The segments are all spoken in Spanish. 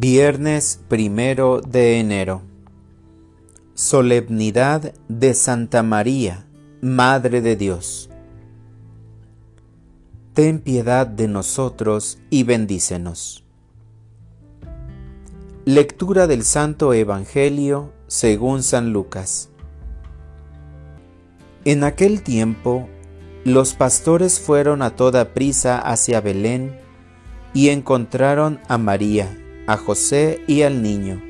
Viernes primero de enero. Solemnidad de Santa María, Madre de Dios. Ten piedad de nosotros y bendícenos. Lectura del Santo Evangelio según San Lucas. En aquel tiempo, los pastores fueron a toda prisa hacia Belén y encontraron a María a José y al niño,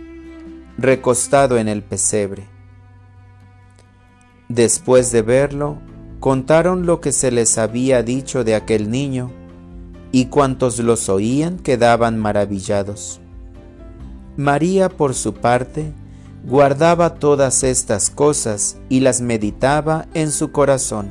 recostado en el pesebre. Después de verlo, contaron lo que se les había dicho de aquel niño, y cuantos los oían quedaban maravillados. María, por su parte, guardaba todas estas cosas y las meditaba en su corazón.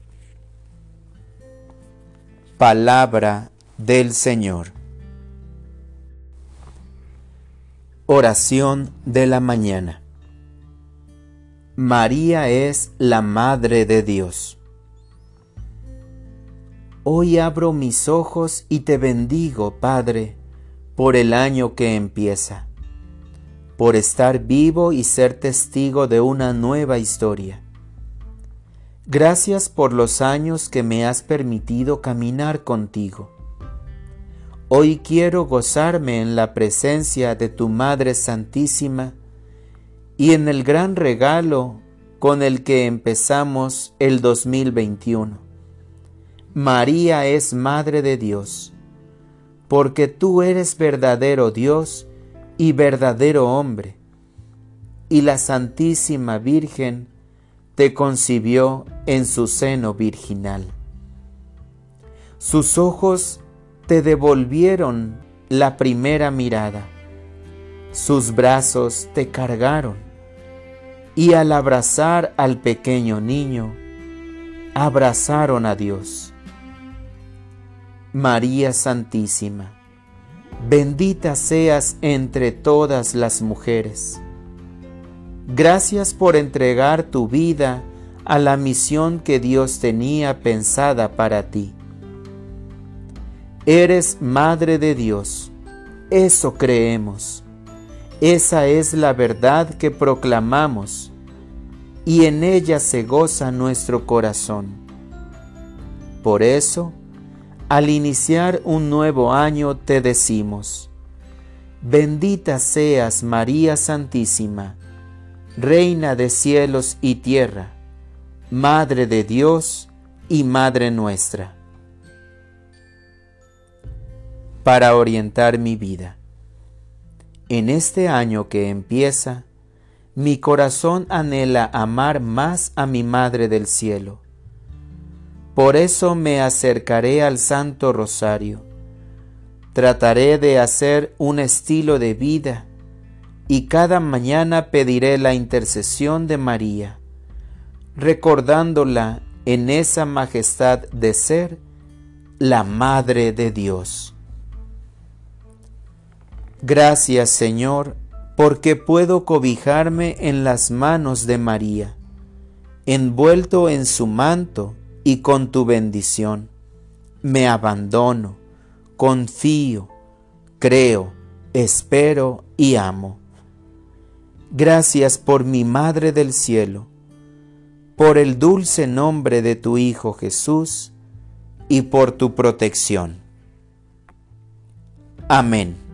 Palabra del Señor. Oración de la mañana. María es la Madre de Dios. Hoy abro mis ojos y te bendigo, Padre, por el año que empieza, por estar vivo y ser testigo de una nueva historia Gracias por los años que me has permitido caminar contigo. Hoy quiero gozarme en la presencia de tu Madre Santísima y en el gran regalo con el que empezamos el 2021. María es Madre de Dios, porque tú eres verdadero Dios y verdadero hombre, y la Santísima Virgen te concibió en su seno virginal. Sus ojos te devolvieron la primera mirada, sus brazos te cargaron, y al abrazar al pequeño niño, abrazaron a Dios. María Santísima, bendita seas entre todas las mujeres Gracias por entregar tu vida a la misión que Dios tenía pensada para ti. Eres Madre de Dios, eso creemos. Esa es la verdad que proclamamos y en ella se goza nuestro corazón. Por eso, al iniciar un nuevo año te decimos, bendita seas María Santísima, Reina de cielos y tierra, Madre de Dios y Madre nuestra. Para orientar mi vida. En este año que empieza, mi corazón anhela amar más a mi Madre del Cielo. Por eso me acercaré al Santo Rosario. Trataré de hacer un estilo de vida y cada mañana pediré la intercesión de María, recordándola en esa majestad de ser la Madre de Dios. Gracias Señor, porque puedo cobijarme en las manos de María, envuelto en su manto y con tu bendición. Me abandono, confío, creo, espero y amo. Gracias por mi Madre del Cielo, por el dulce nombre de tu Hijo Jesús y por tu protección. Amén.